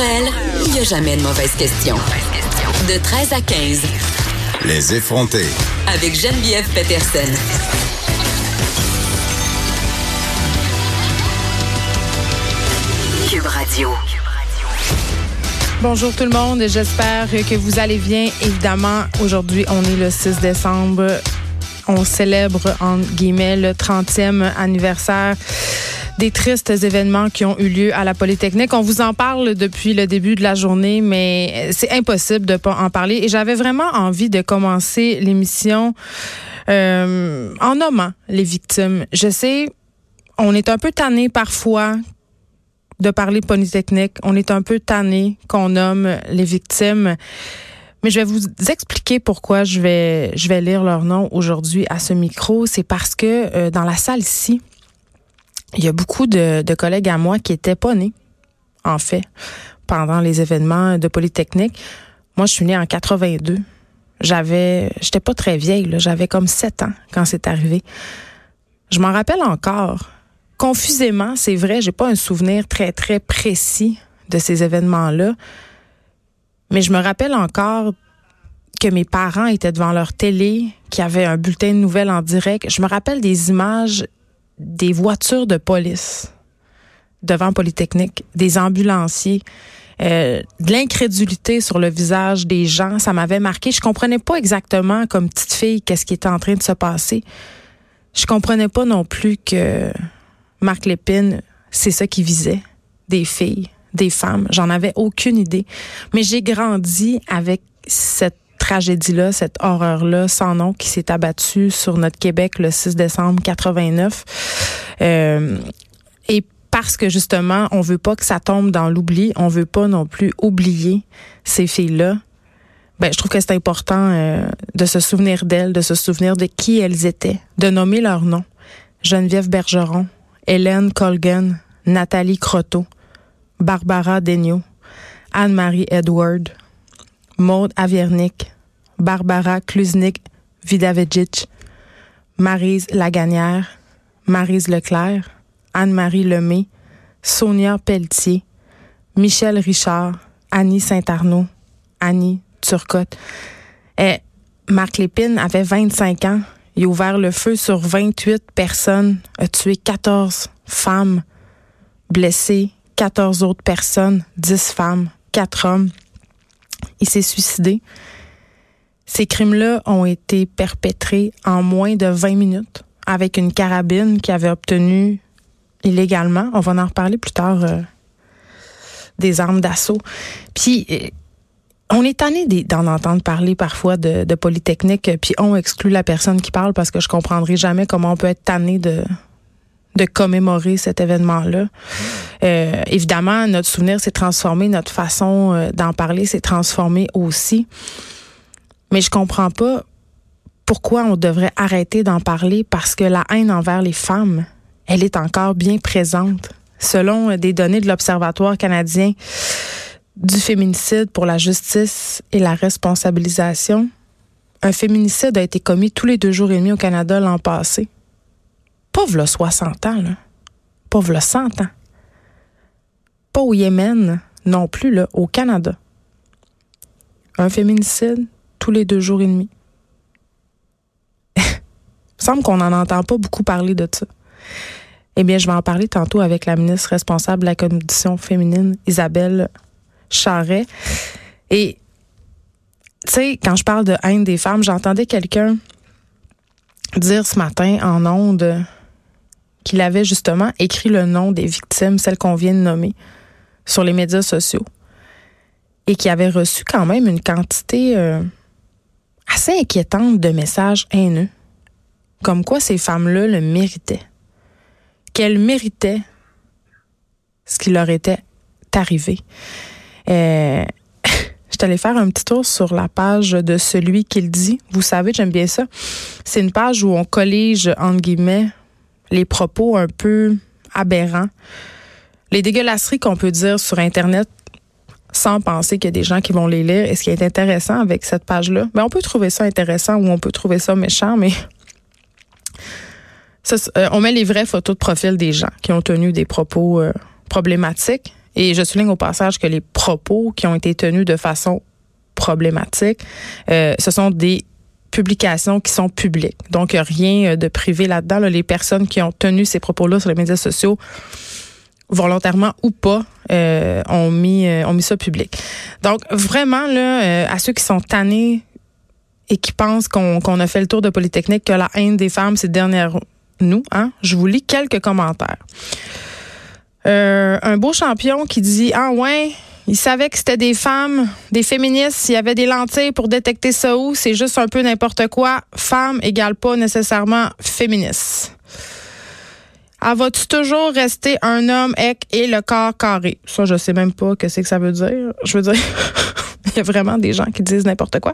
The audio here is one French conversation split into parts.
elle, il n'y a jamais de mauvaise question. De 13 à 15. Les effronter. Avec Geneviève Peterson. Cube Radio. Bonjour tout le monde, j'espère que vous allez bien. Évidemment, aujourd'hui, on est le 6 décembre. On célèbre, en guillemets, le 30e anniversaire des tristes événements qui ont eu lieu à la Polytechnique. On vous en parle depuis le début de la journée, mais c'est impossible de pas en parler. Et j'avais vraiment envie de commencer l'émission euh, en nommant les victimes. Je sais, on est un peu tanné parfois de parler Polytechnique. On est un peu tanné qu'on nomme les victimes. Mais je vais vous expliquer pourquoi je vais je vais lire leur nom aujourd'hui à ce micro. C'est parce que euh, dans la salle ici, il y a beaucoup de, collègues à moi qui étaient pas nés, en fait, pendant les événements de Polytechnique. Moi, je suis née en 82. J'avais, j'étais pas très vieille, j'avais comme 7 ans quand c'est arrivé. Je m'en rappelle encore. Confusément, c'est vrai, j'ai pas un souvenir très, très précis de ces événements-là. Mais je me rappelle encore que mes parents étaient devant leur télé, qui avaient un bulletin de nouvelles en direct. Je me rappelle des images des voitures de police devant Polytechnique, des ambulanciers, euh, de l'incrédulité sur le visage des gens. Ça m'avait marqué. Je comprenais pas exactement, comme petite fille, qu'est-ce qui était en train de se passer. Je comprenais pas non plus que Marc Lépine, c'est ça qui visait, des filles, des femmes. J'en avais aucune idée. Mais j'ai grandi avec cette tragédie-là, cette horreur-là sans nom qui s'est abattue sur notre Québec le 6 décembre 89. Euh, et parce que justement, on veut pas que ça tombe dans l'oubli, on veut pas non plus oublier ces filles-là. Ben, je trouve que c'est important euh, de se souvenir d'elles, de se souvenir de qui elles étaient, de nommer leurs noms. Geneviève Bergeron, Hélène Colgan, Nathalie Croteau, Barbara Degnaud, Anne-Marie Edward, Maude Aviernik, Barbara Kluznik Vidavedjic, Marise Laganière, Marise Leclerc, Anne-Marie Lemay, Sonia Pelletier, Michel Richard, Annie Saint-Arnaud, Annie Turcotte. Et Marc Lépine avait 25 ans. Il a ouvert le feu sur 28 personnes, a tué 14 femmes, blessé 14 autres personnes, 10 femmes, 4 hommes. Il s'est suicidé. Ces crimes-là ont été perpétrés en moins de 20 minutes avec une carabine qu'il avait obtenue illégalement. On va en reparler plus tard euh, des armes d'assaut. Puis euh, on est tanné d'en entendre parler parfois de, Polytechnique, puis on exclut la personne qui parle parce que je comprendrai jamais comment on peut être tanné de de commémorer cet événement-là. Euh, évidemment, notre souvenir s'est transformé, notre façon euh, d'en parler s'est transformée aussi. Mais je comprends pas pourquoi on devrait arrêter d'en parler parce que la haine envers les femmes, elle est encore bien présente. Selon des données de l'Observatoire canadien du féminicide pour la justice et la responsabilisation, un féminicide a été commis tous les deux jours et demi au Canada l'an passé. Pauvre le 60 ans, là. Pauvre le 100 ans. Pas au Yémen non plus, là, au Canada. Un féminicide tous les deux jours et demi. Il semble qu'on n'en entend pas beaucoup parler de ça. Eh bien, je vais en parler tantôt avec la ministre responsable de la condition féminine, Isabelle Charret. Et, tu sais, quand je parle de haine des femmes, j'entendais quelqu'un dire ce matin en ondes qu'il avait justement écrit le nom des victimes, celles qu'on vient de nommer, sur les médias sociaux. Et qui avait reçu quand même une quantité euh, assez inquiétante de messages haineux. Comme quoi ces femmes-là le méritaient. Qu'elles méritaient ce qui leur était arrivé. Euh, je faire un petit tour sur la page de celui qu'il dit. Vous savez, j'aime bien ça. C'est une page où on collige, entre guillemets, les propos un peu aberrants, les dégueulasseries qu'on peut dire sur Internet sans penser qu'il y a des gens qui vont les lire. Et ce qui est intéressant avec cette page-là, ben on peut trouver ça intéressant ou on peut trouver ça méchant, mais euh, on met les vraies photos de profil des gens qui ont tenu des propos euh, problématiques Et je souligne au passage que les propos qui ont été tenus de façon problématique, euh, ce sont des publications qui sont publiques. Donc, rien de privé là-dedans. Les personnes qui ont tenu ces propos-là sur les médias sociaux, volontairement ou pas, euh, ont mis euh, ont mis ça public. Donc, vraiment, là, à ceux qui sont tannés et qui pensent qu'on a fait le tour de Polytechnique, que la haine des femmes, c'est derrière nous, hein, je vous lis quelques commentaires. un beau champion qui dit Ah ouais, il savait que c'était des femmes, des féministes. Il y avait des lentilles pour détecter ça où. C'est juste un peu n'importe quoi. Femme égale pas nécessairement féministe. Ah, vas-tu toujours rester un homme avec et le corps carré? Ça, je sais même pas que c'est que ça veut dire. Je veux dire, il y a vraiment des gens qui disent n'importe quoi.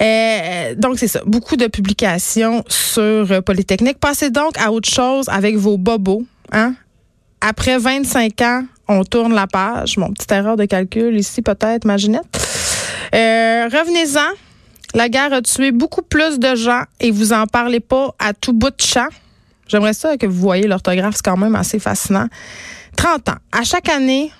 Euh, donc, c'est ça. Beaucoup de publications sur Polytechnique. Passez donc à autre chose avec vos bobos. Hein? Après 25 ans, on tourne la page. Mon petite erreur de calcul ici, peut-être, Maginette. Euh, Revenez-en. La guerre a tué beaucoup plus de gens et vous en parlez pas à tout bout de champ. J'aimerais ça que vous voyez l'orthographe, c'est quand même assez fascinant. 30 ans. À chaque année,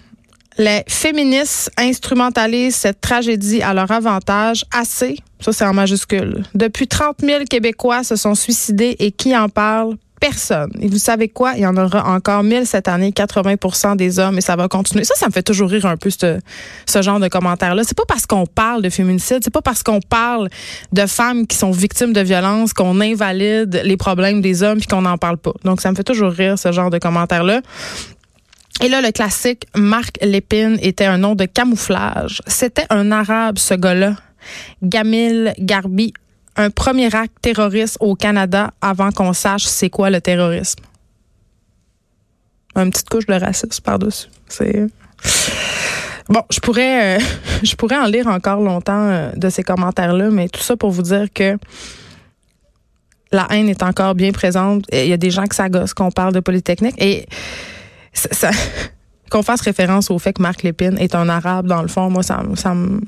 les féministes instrumentalisent cette tragédie à leur avantage assez, ça c'est en majuscule. Depuis 30 000 Québécois se sont suicidés et qui en parle? Personne. Et vous savez quoi? Il y en aura encore 1000 cette année, 80% des hommes, et ça va continuer. Ça, ça me fait toujours rire un peu, ce, ce genre de commentaires-là. C'est pas parce qu'on parle de féminicide, c'est pas parce qu'on parle de femmes qui sont victimes de violence qu'on invalide les problèmes des hommes puis qu'on n'en parle pas. Donc, ça me fait toujours rire, ce genre de commentaires-là. Et là, le classique Marc Lépine était un nom de camouflage. C'était un arabe, ce gars-là. Gamil Garbi, un premier acte terroriste au Canada avant qu'on sache c'est quoi le terrorisme. Une petite couche de racisme par-dessus. C'est. Bon, je pourrais, euh, je pourrais en lire encore longtemps euh, de ces commentaires-là, mais tout ça pour vous dire que la haine est encore bien présente. Il y a des gens qui s'agostent qu'on parle de Polytechnique et ça, qu'on fasse référence au fait que Marc Lépine est un arabe, dans le fond, moi, ça, ça me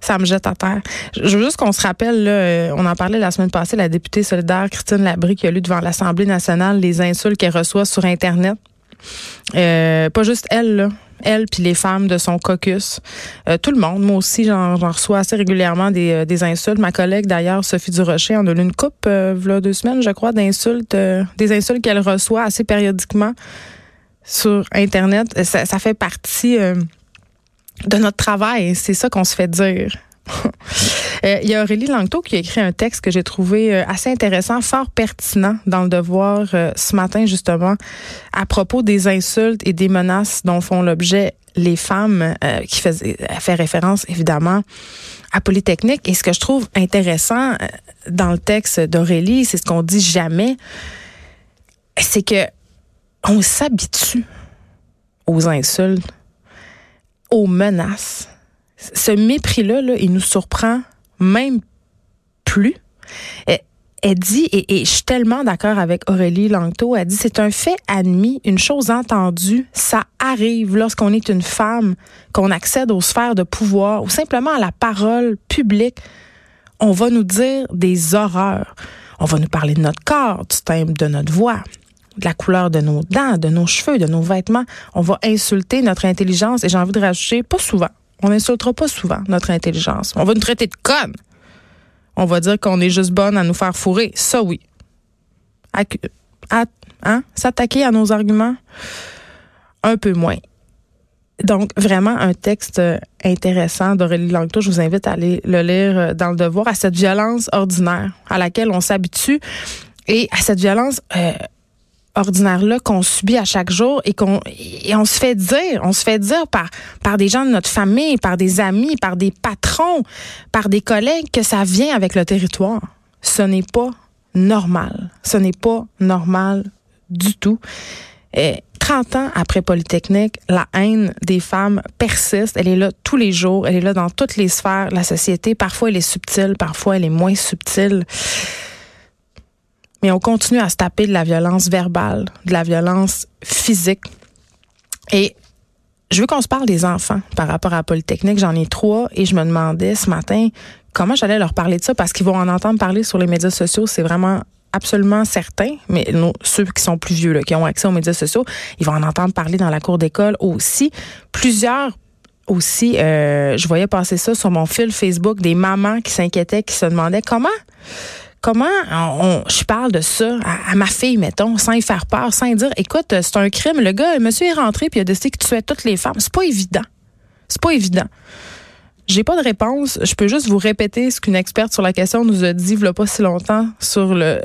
ça me jette à terre. Je veux juste qu'on se rappelle, euh, on en parlait la semaine passée, la députée solidaire Christine Labrie qui a lu devant l'Assemblée nationale les insultes qu'elle reçoit sur Internet. Euh, pas juste elle, là. Elle puis les femmes de son caucus. Euh, tout le monde. Moi aussi, j'en reçois assez régulièrement des, insultes. Ma collègue, d'ailleurs, Sophie Durocher, en a lu une coupe, voilà deux semaines, je crois, d'insultes, des insultes qu'elle reçoit assez périodiquement sur Internet. Ça fait partie de notre travail. C'est ça qu'on se fait dire. Euh, il y a Aurélie Langto qui a écrit un texte que j'ai trouvé euh, assez intéressant, fort pertinent dans le devoir euh, ce matin, justement, à propos des insultes et des menaces dont font l'objet les femmes, qui faisait, fait référence évidemment à Polytechnique. Et ce que je trouve intéressant dans le texte d'Aurélie, c'est ce qu'on dit jamais, c'est que on s'habitue aux insultes aux menaces. Ce mépris-là, là, il nous surprend même plus. Elle, dit, et, je suis tellement d'accord avec Aurélie Langto, elle dit, c'est un fait admis, une chose entendue, ça arrive lorsqu'on est une femme, qu'on accède aux sphères de pouvoir ou simplement à la parole publique. On va nous dire des horreurs. On va nous parler de notre corps, du timbre de notre voix, de la couleur de nos dents, de nos cheveux, de nos vêtements. On va insulter notre intelligence et j'ai envie de rajouter, pas souvent. On n'insultera pas souvent notre intelligence. On va nous traiter de conne. On va dire qu'on est juste bonne à nous faire fourrer. Ça, oui. hein? S'attaquer à nos arguments, un peu moins. Donc, vraiment, un texte intéressant d'Aurélie Langto. Je vous invite à aller le lire dans le devoir, à cette violence ordinaire à laquelle on s'habitue et à cette violence euh, ordinaire-là qu'on subit à chaque jour et qu'on et on se fait dire, on se fait dire par par des gens de notre famille, par des amis, par des patrons, par des collègues que ça vient avec le territoire. Ce n'est pas normal. Ce n'est pas normal du tout. Et 30 ans après Polytechnique, la haine des femmes persiste. Elle est là tous les jours. Elle est là dans toutes les sphères de la société. Parfois, elle est subtile. Parfois, elle est moins subtile mais on continue à se taper de la violence verbale, de la violence physique. Et je veux qu'on se parle des enfants par rapport à Polytechnique. J'en ai trois et je me demandais ce matin comment j'allais leur parler de ça parce qu'ils vont en entendre parler sur les médias sociaux. C'est vraiment absolument certain, mais ceux qui sont plus vieux, qui ont accès aux médias sociaux, ils vont en entendre parler dans la cour d'école aussi. Plusieurs aussi, euh, je voyais passer ça sur mon fil Facebook, des mamans qui s'inquiétaient, qui se demandaient comment comment je parle de ça à, ma fille, mettons, sans y faire peur, sans y dire, écoute, c'est un crime. Le gars, le monsieur est rentré puis il a décidé que tu tuais toutes les femmes. C'est pas évident. C'est pas évident. J'ai pas de réponse. Je peux juste vous répéter ce qu'une experte sur la question nous a dit il pas si longtemps sur le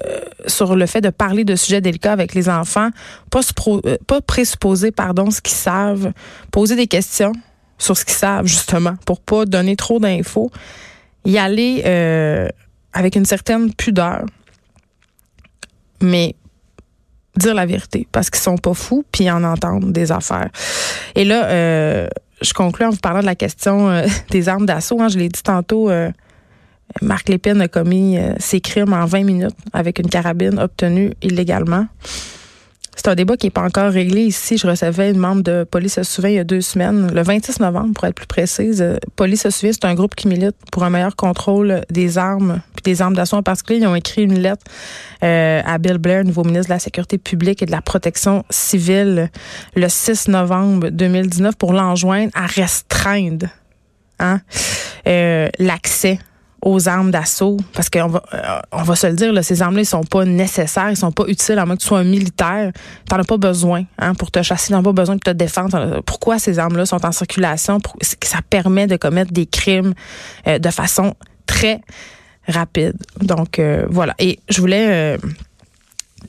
sur le fait de parler de sujets délicats avec les enfants, pas, euh, pas présupposer pardon ce qu'ils savent, poser des questions sur ce qu'ils savent justement pour pas donner trop d'infos, y aller euh, avec une certaine pudeur, mais dire la vérité parce qu'ils sont pas fous puis en entendent des affaires. Et là, euh, je conclue en vous parlant de la question euh, des armes d'assaut. Hein. je l'ai dit tantôt, euh, Marc Lépine a commis euh, ses crimes en 20 minutes avec une carabine obtenue illégalement. C'est un débat qui n'est pas encore réglé ici. Je recevais une membre de Police souvient il y a deux semaines, le 26 novembre pour être plus précise. Police souvient, c'est un groupe qui milite pour un meilleur contrôle des armes, puis des armes d'assaut en particulier. Ils ont écrit une lettre à Bill Blair, nouveau ministre de la Sécurité publique et de la Protection civile, le 6 novembre 2019 pour l'enjoindre à restreindre hein, l'accès aux armes d'assaut parce qu'on va euh, on va se le dire là, ces armes-là ils sont pas nécessaires, ils sont pas utiles à moins que tu sois un militaire, t'en as pas besoin hein, pour te chasser, t'en as pas besoin de te défendre. Pourquoi ces armes-là sont en circulation? Ça permet de commettre des crimes euh, de façon très rapide. Donc euh, voilà et je voulais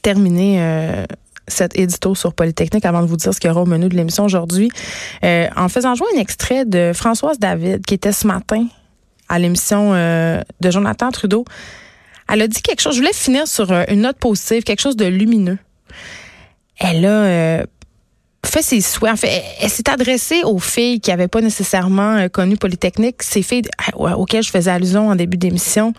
terminer cet édito sur Polytechnique avant de vous dire ce qu'il y aura au menu de l'émission aujourd'hui. en faisant jouer un extrait de Françoise David qui était ce matin à l'émission euh, de Jonathan Trudeau. Elle a dit quelque chose. Je voulais finir sur euh, une note positive, quelque chose de lumineux. Elle a euh, fait ses souhaits. En fait, elle, s'est adressée aux filles qui n'avaient pas nécessairement connu Polytechnique, ces filles auxquelles je faisais allusion en début d'émission.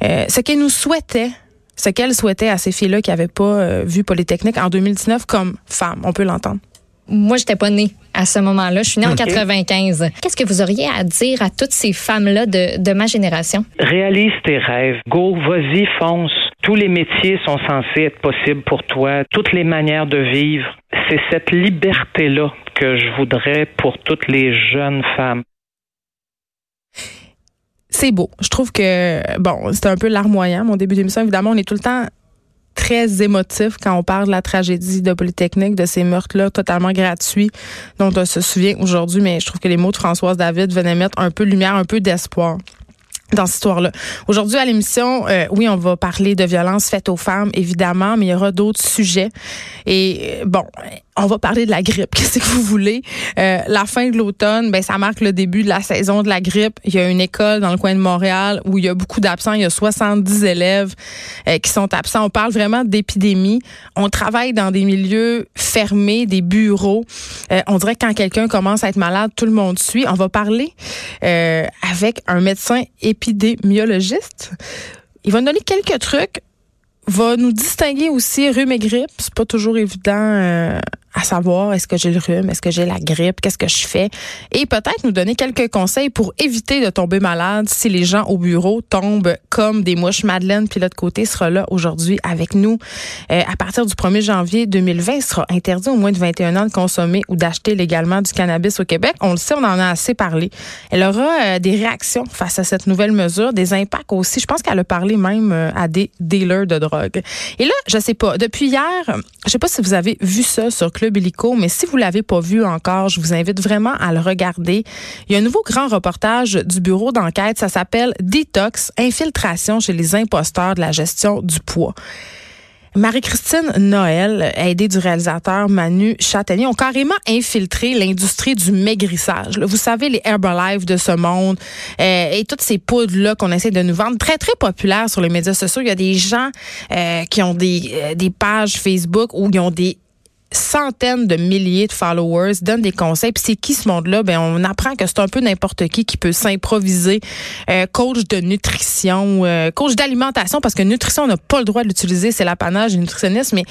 ce qu'elle nous souhaitait, ce qu'elle souhaitait à ces filles-là qui n'avaient pas vu Polytechnique en 2019 comme femmes. On peut l'entendre. Moi, j'étais pas née à ce moment-là. Je suis née en 95. Qu'est-ce que vous auriez à dire à toutes ces femmes-là de, de ma génération? Réalise tes rêves. Go, vas-y, fonce. Tous les métiers sont censés être possibles pour toi. Toutes les manières de vivre. C'est cette liberté-là que je voudrais pour toutes les jeunes femmes c'est beau. Je trouve que, bon, c'était un peu larmoyant, mon début d'émission. Évidemment, on est tout le temps très émotif quand on parle de la tragédie de Polytechnique, de ces meurtres-là totalement gratuits dont on se souvient aujourd'hui, mais je trouve que les mots de Françoise David venaient mettre un peu de lumière, un peu d'espoir dans cette histoire-là. Aujourd'hui à l'émission, euh, oui, on va parler de violences faites aux femmes, évidemment, mais il y aura d'autres sujets. Et euh, bon, on va parler de la grippe. Qu'est-ce que vous voulez? Euh, la fin de l'automne, ben ça marque le début de la saison de la grippe. Il y a une école dans le coin de Montréal où il y a beaucoup d'absents. Il y a 70 élèves euh, qui sont absents. On parle vraiment d'épidémie. On travaille dans des milieux fermés, des bureaux. Euh, on dirait que quand quelqu'un commence à être malade, tout le monde suit. On va parler avec un médecin épidémiologiste. Il va nous donner quelques trucs va nous distinguer aussi rhume et grippe. C'est pas toujours évident à savoir est-ce que j'ai le rhume, est-ce que j'ai la grippe, qu'est-ce que je fais, et peut-être nous donner quelques conseils pour éviter de tomber malade si les gens au bureau tombent comme des mouches. Madeleine, puis l'autre côté, sera là aujourd'hui avec nous. Euh, à partir du 1er janvier 2020, il sera interdit au moins de 21 ans de consommer ou d'acheter légalement du cannabis au Québec. On le sait, on en a assez parlé. Elle aura euh, des réactions face à cette nouvelle mesure, des impacts aussi. Je pense qu'elle a parlé même euh, à des dealers de drogue. Et là, je sais pas, depuis hier, je sais pas si vous avez vu ça sur Club mais si vous l'avez pas vu encore, je vous invite vraiment à le regarder. Il y a un nouveau grand reportage du bureau d'enquête, ça s'appelle Detox, infiltration chez les imposteurs de la gestion du poids. Marie-Christine Noël, aidée du réalisateur Manu Châtelier, ont carrément infiltré l'industrie du maigrissage. Vous savez, les Herbalife de ce monde euh, et toutes ces poudres-là qu'on essaie de nous vendre, très, très populaires sur les médias sociaux. Il y a des gens euh, qui ont des, euh, des pages Facebook où ils ont des centaines de milliers de followers, donne des conseils. Puis c'est qui ce monde-là? Ben, on apprend que c'est un peu n'importe qui qui peut s'improviser euh, coach de nutrition, euh, coach d'alimentation, parce que nutrition, on n'a pas le droit de l'utiliser, c'est l'apanage du nutritionniste, mais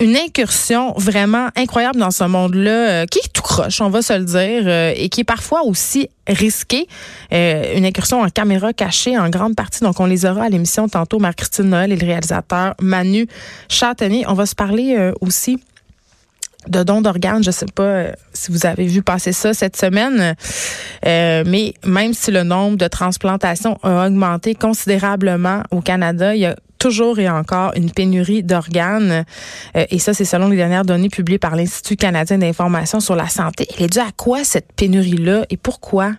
une incursion vraiment incroyable dans ce monde-là, euh, qui est tout croche, on va se le dire, euh, et qui est parfois aussi risqué. Euh, une incursion en caméra cachée en grande partie. Donc, on les aura à l'émission tantôt, Marc-Christine Noël et le réalisateur Manu Châtenier. On va se parler aussi de dons d'organes. Je sais pas si vous avez vu passer ça cette semaine, mais même si le nombre de transplantations a augmenté considérablement au Canada, il y a toujours et encore une pénurie d'organes. Euh, et ça, c'est selon les dernières données publiées par l'Institut canadien d'information sur la santé. Elle est due à quoi cette pénurie-là et pourquoi?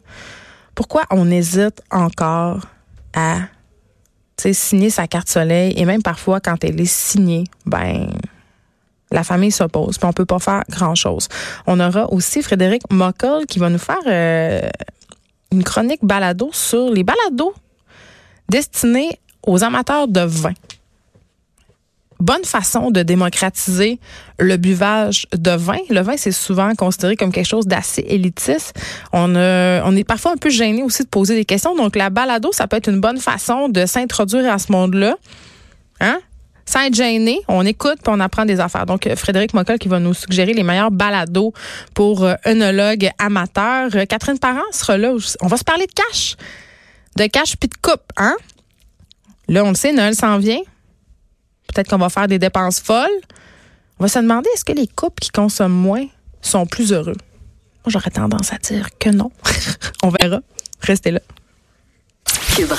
Pourquoi on hésite encore à signer sa carte soleil et même parfois quand elle est signée, ben la famille s'oppose, puis on peut pas faire grand-chose. On aura aussi Frédéric Mockel qui va nous faire euh, une chronique balado sur les balados destinés aux amateurs de vin. Bonne façon de démocratiser le buvage de vin. Le vin, c'est souvent considéré comme quelque chose d'assez élitiste. On, on est parfois un peu gêné aussi de poser des questions. Donc, la balado, ça peut être une bonne façon de s'introduire à ce monde-là. Hein? Sans être gêné, on écoute puis on apprend des affaires. Donc, Frédéric Mockel qui va nous suggérer les meilleurs balados pour euh, œnologues amateurs. Catherine Parent sera là. On va se parler de cash. De cash puis de coupe, hein? Là, on le sait, Noël s'en vient. Peut-être qu'on va faire des dépenses folles. On va se demander est-ce que les couples qui consomment moins sont plus heureux? Moi, j'aurais tendance à dire que non. on verra. Restez là.